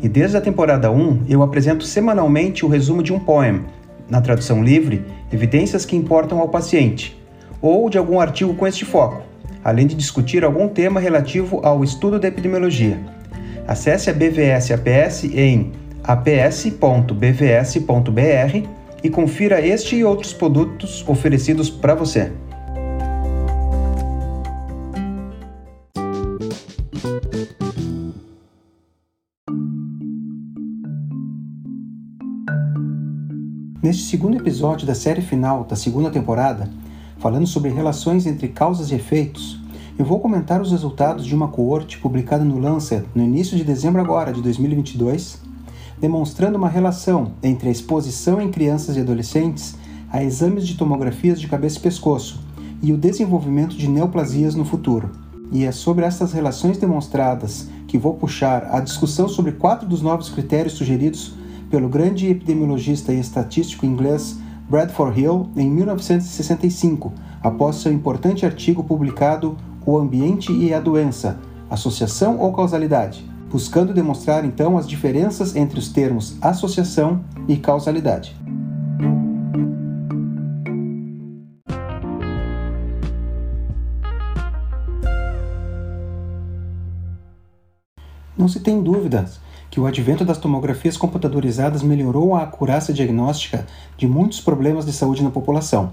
E desde a temporada 1 eu apresento semanalmente o resumo de um poema, na tradução livre, evidências que importam ao paciente, ou de algum artigo com este foco, além de discutir algum tema relativo ao estudo da epidemiologia. Acesse a BVS APS em aps.bvs.br e confira este e outros produtos oferecidos para você. Neste segundo episódio da série final da segunda temporada, falando sobre relações entre causas e efeitos, eu vou comentar os resultados de uma coorte publicada no Lancet no início de dezembro agora de 2022, demonstrando uma relação entre a exposição em crianças e adolescentes a exames de tomografias de cabeça e pescoço e o desenvolvimento de neoplasias no futuro. E é sobre essas relações demonstradas que vou puxar a discussão sobre quatro dos novos critérios sugeridos pelo grande epidemiologista e estatístico inglês Bradford Hill em 1965, após seu importante artigo publicado O Ambiente e a Doença, Associação ou Causalidade, buscando demonstrar então as diferenças entre os termos associação e causalidade. Não se tem dúvidas que o advento das tomografias computadorizadas melhorou a acurácia diagnóstica de muitos problemas de saúde na população.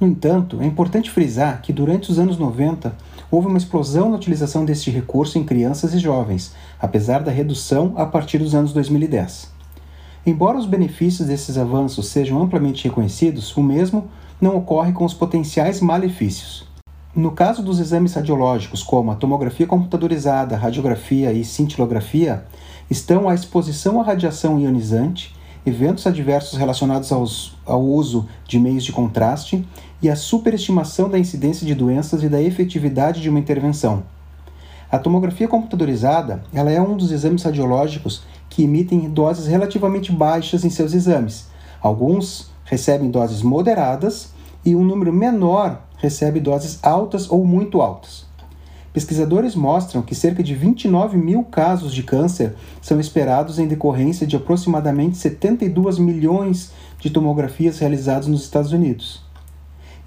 No entanto, é importante frisar que durante os anos 90 houve uma explosão na utilização deste recurso em crianças e jovens, apesar da redução a partir dos anos 2010. Embora os benefícios desses avanços sejam amplamente reconhecidos, o mesmo não ocorre com os potenciais malefícios. No caso dos exames radiológicos, como a tomografia computadorizada, radiografia e cintilografia, estão a exposição à radiação ionizante, eventos adversos relacionados aos, ao uso de meios de contraste e a superestimação da incidência de doenças e da efetividade de uma intervenção. A tomografia computadorizada ela é um dos exames radiológicos que emitem doses relativamente baixas em seus exames. Alguns recebem doses moderadas e um número menor recebe doses altas ou muito altas. Pesquisadores mostram que cerca de 29 mil casos de câncer são esperados em decorrência de aproximadamente 72 milhões de tomografias realizadas nos Estados Unidos.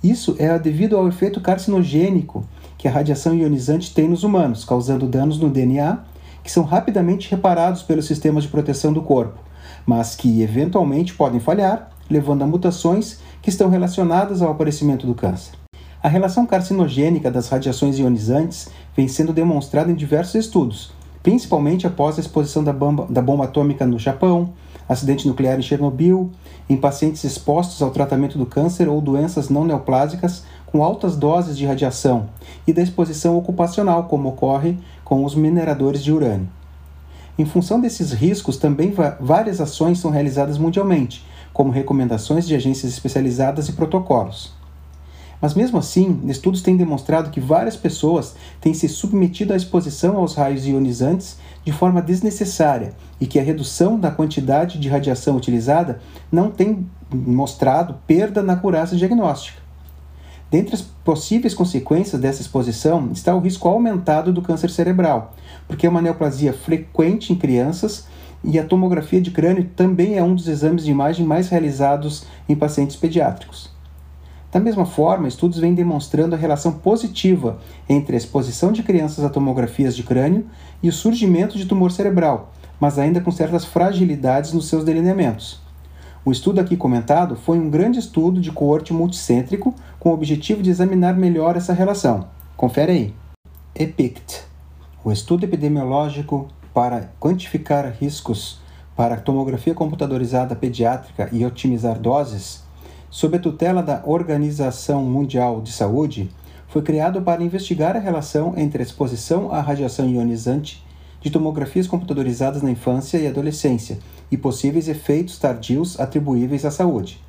Isso é devido ao efeito carcinogênico que a radiação ionizante tem nos humanos, causando danos no DNA que são rapidamente reparados pelos sistemas de proteção do corpo, mas que eventualmente podem falhar, levando a mutações que estão relacionadas ao aparecimento do câncer. A relação carcinogênica das radiações ionizantes vem sendo demonstrada em diversos estudos, principalmente após a exposição da bomba, da bomba atômica no Japão, acidente nuclear em Chernobyl, em pacientes expostos ao tratamento do câncer ou doenças não neoplásicas com altas doses de radiação e da exposição ocupacional, como ocorre com os mineradores de urânio. Em função desses riscos, também várias ações são realizadas mundialmente, como recomendações de agências especializadas e protocolos. Mas mesmo assim, estudos têm demonstrado que várias pessoas têm se submetido à exposição aos raios ionizantes de forma desnecessária e que a redução da quantidade de radiação utilizada não tem mostrado perda na acurácia diagnóstica. Dentre as possíveis consequências dessa exposição está o risco aumentado do câncer cerebral, porque é uma neoplasia frequente em crianças e a tomografia de crânio também é um dos exames de imagem mais realizados em pacientes pediátricos. Da mesma forma, estudos vêm demonstrando a relação positiva entre a exposição de crianças a tomografias de crânio e o surgimento de tumor cerebral, mas ainda com certas fragilidades nos seus delineamentos. O estudo aqui comentado foi um grande estudo de coorte multicêntrico com o objetivo de examinar melhor essa relação. Confere aí. EPICT, o estudo epidemiológico para quantificar riscos para tomografia computadorizada pediátrica e otimizar doses, sob a tutela da Organização Mundial de Saúde, foi criado para investigar a relação entre a exposição à radiação ionizante de tomografias computadorizadas na infância e adolescência e possíveis efeitos tardios atribuíveis à saúde.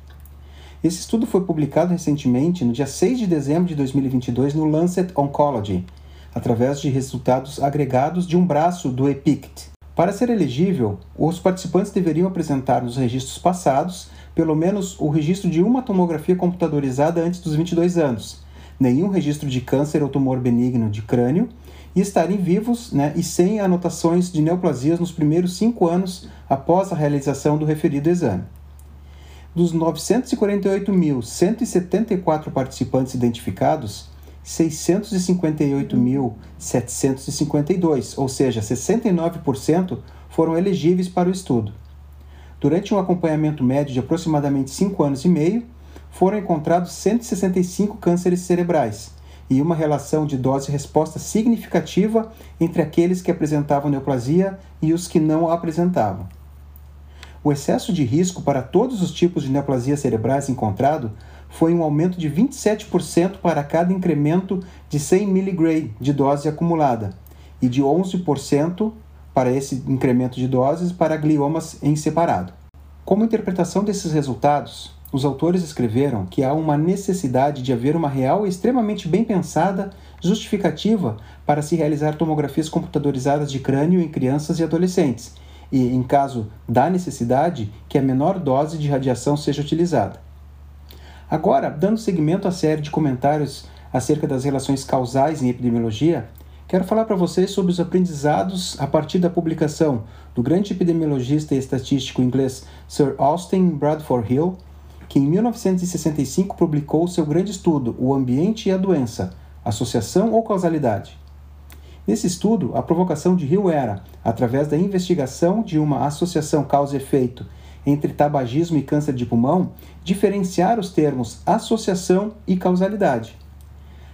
Esse estudo foi publicado recentemente, no dia 6 de dezembro de 2022, no Lancet Oncology, através de resultados agregados de um braço do EPICT. Para ser elegível, os participantes deveriam apresentar nos registros passados pelo menos o registro de uma tomografia computadorizada antes dos 22 anos, nenhum registro de câncer ou tumor benigno de crânio e estarem vivos né, e sem anotações de neoplasias nos primeiros cinco anos após a realização do referido exame. Dos 948.174 participantes identificados, 658.752, ou seja, 69%, foram elegíveis para o estudo. Durante um acompanhamento médio de aproximadamente 5 anos e meio, foram encontrados 165 cânceres cerebrais, e uma relação de dose-resposta significativa entre aqueles que apresentavam neoplasia e os que não a apresentavam. O excesso de risco para todos os tipos de neoplasia cerebrais encontrado foi um aumento de 27% para cada incremento de 100 mg de dose acumulada e de 11% para esse incremento de doses para gliomas em separado. Como interpretação desses resultados, os autores escreveram que há uma necessidade de haver uma real e extremamente bem pensada justificativa para se realizar tomografias computadorizadas de crânio em crianças e adolescentes, e, em caso da necessidade, que a menor dose de radiação seja utilizada. Agora, dando seguimento à série de comentários acerca das relações causais em epidemiologia, quero falar para vocês sobre os aprendizados a partir da publicação do grande epidemiologista e estatístico inglês Sir Austin Bradford Hill que em 1965 publicou seu grande estudo O Ambiente e a Doença, Associação ou Causalidade. Nesse estudo, a provocação de Hill era, através da investigação de uma associação causa-efeito entre tabagismo e câncer de pulmão, diferenciar os termos associação e causalidade.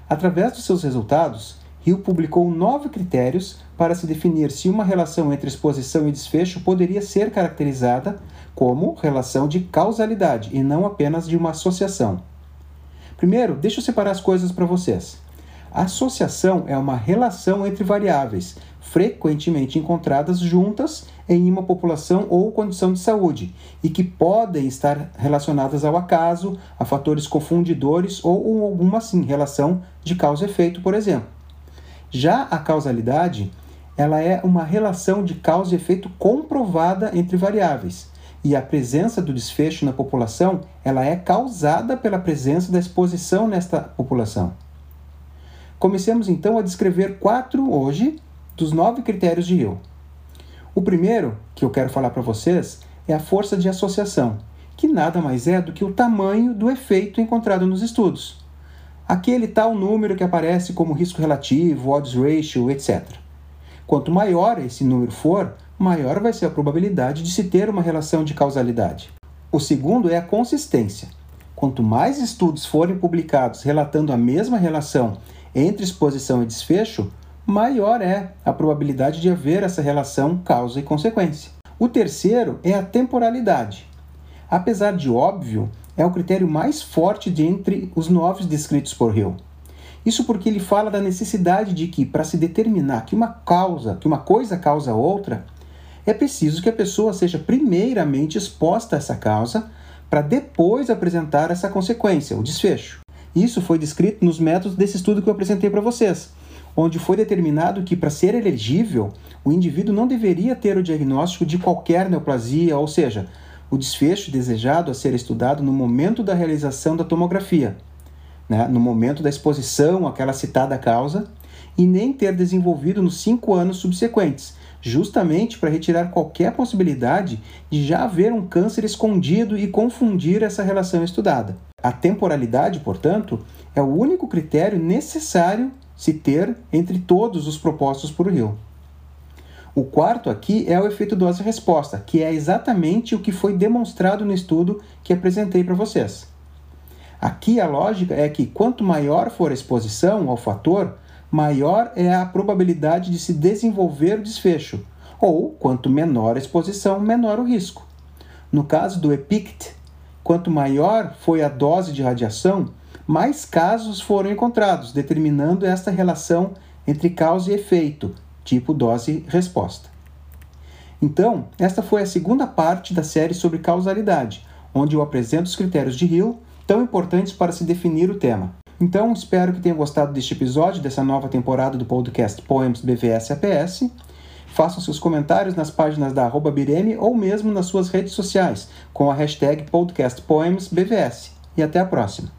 Através dos seus resultados, Hill publicou nove critérios para se definir se uma relação entre exposição e desfecho poderia ser caracterizada como relação de causalidade e não apenas de uma associação. Primeiro, deixa eu separar as coisas para vocês. Associação é uma relação entre variáveis, frequentemente encontradas juntas em uma população ou condição de saúde, e que podem estar relacionadas ao acaso, a fatores confundidores ou alguma assim, relação de causa efeito, por exemplo. Já a causalidade, ela é uma relação de causa efeito comprovada entre variáveis e a presença do desfecho na população ela é causada pela presença da exposição nesta população. Comecemos então a descrever quatro hoje dos nove critérios de Hill. O primeiro que eu quero falar para vocês é a força de associação, que nada mais é do que o tamanho do efeito encontrado nos estudos. Aquele tal número que aparece como risco relativo, odds ratio, etc. Quanto maior esse número for, maior vai ser a probabilidade de se ter uma relação de causalidade. O segundo é a consistência. Quanto mais estudos forem publicados relatando a mesma relação entre exposição e desfecho, maior é a probabilidade de haver essa relação causa e consequência. O terceiro é a temporalidade. Apesar de óbvio, é o critério mais forte de entre os nove descritos por Hill. Isso porque ele fala da necessidade de que, para se determinar que uma causa, que uma coisa causa outra, é preciso que a pessoa seja primeiramente exposta a essa causa para depois apresentar essa consequência, o desfecho. Isso foi descrito nos métodos desse estudo que eu apresentei para vocês, onde foi determinado que para ser elegível, o indivíduo não deveria ter o diagnóstico de qualquer neoplasia, ou seja, o desfecho desejado a ser estudado no momento da realização da tomografia, né, no momento da exposição àquela citada causa, e nem ter desenvolvido nos cinco anos subsequentes, justamente para retirar qualquer possibilidade de já haver um câncer escondido e confundir essa relação estudada. A temporalidade, portanto, é o único critério necessário se ter entre todos os propostos por Hill. O quarto aqui é o efeito dose-resposta, que é exatamente o que foi demonstrado no estudo que apresentei para vocês. Aqui a lógica é que quanto maior for a exposição ao fator, maior é a probabilidade de se desenvolver o desfecho, ou quanto menor a exposição, menor o risco. No caso do EPICT, quanto maior foi a dose de radiação, mais casos foram encontrados, determinando esta relação entre causa e efeito, tipo dose-resposta. Então, esta foi a segunda parte da série sobre causalidade, onde eu apresento os critérios de Hill, tão importantes para se definir o tema. Então, espero que tenham gostado deste episódio, dessa nova temporada do podcast Poems BVS APS. Façam seus comentários nas páginas da arroba Bireme ou mesmo nas suas redes sociais, com a hashtag podcastpoemsbvs. E até a próxima!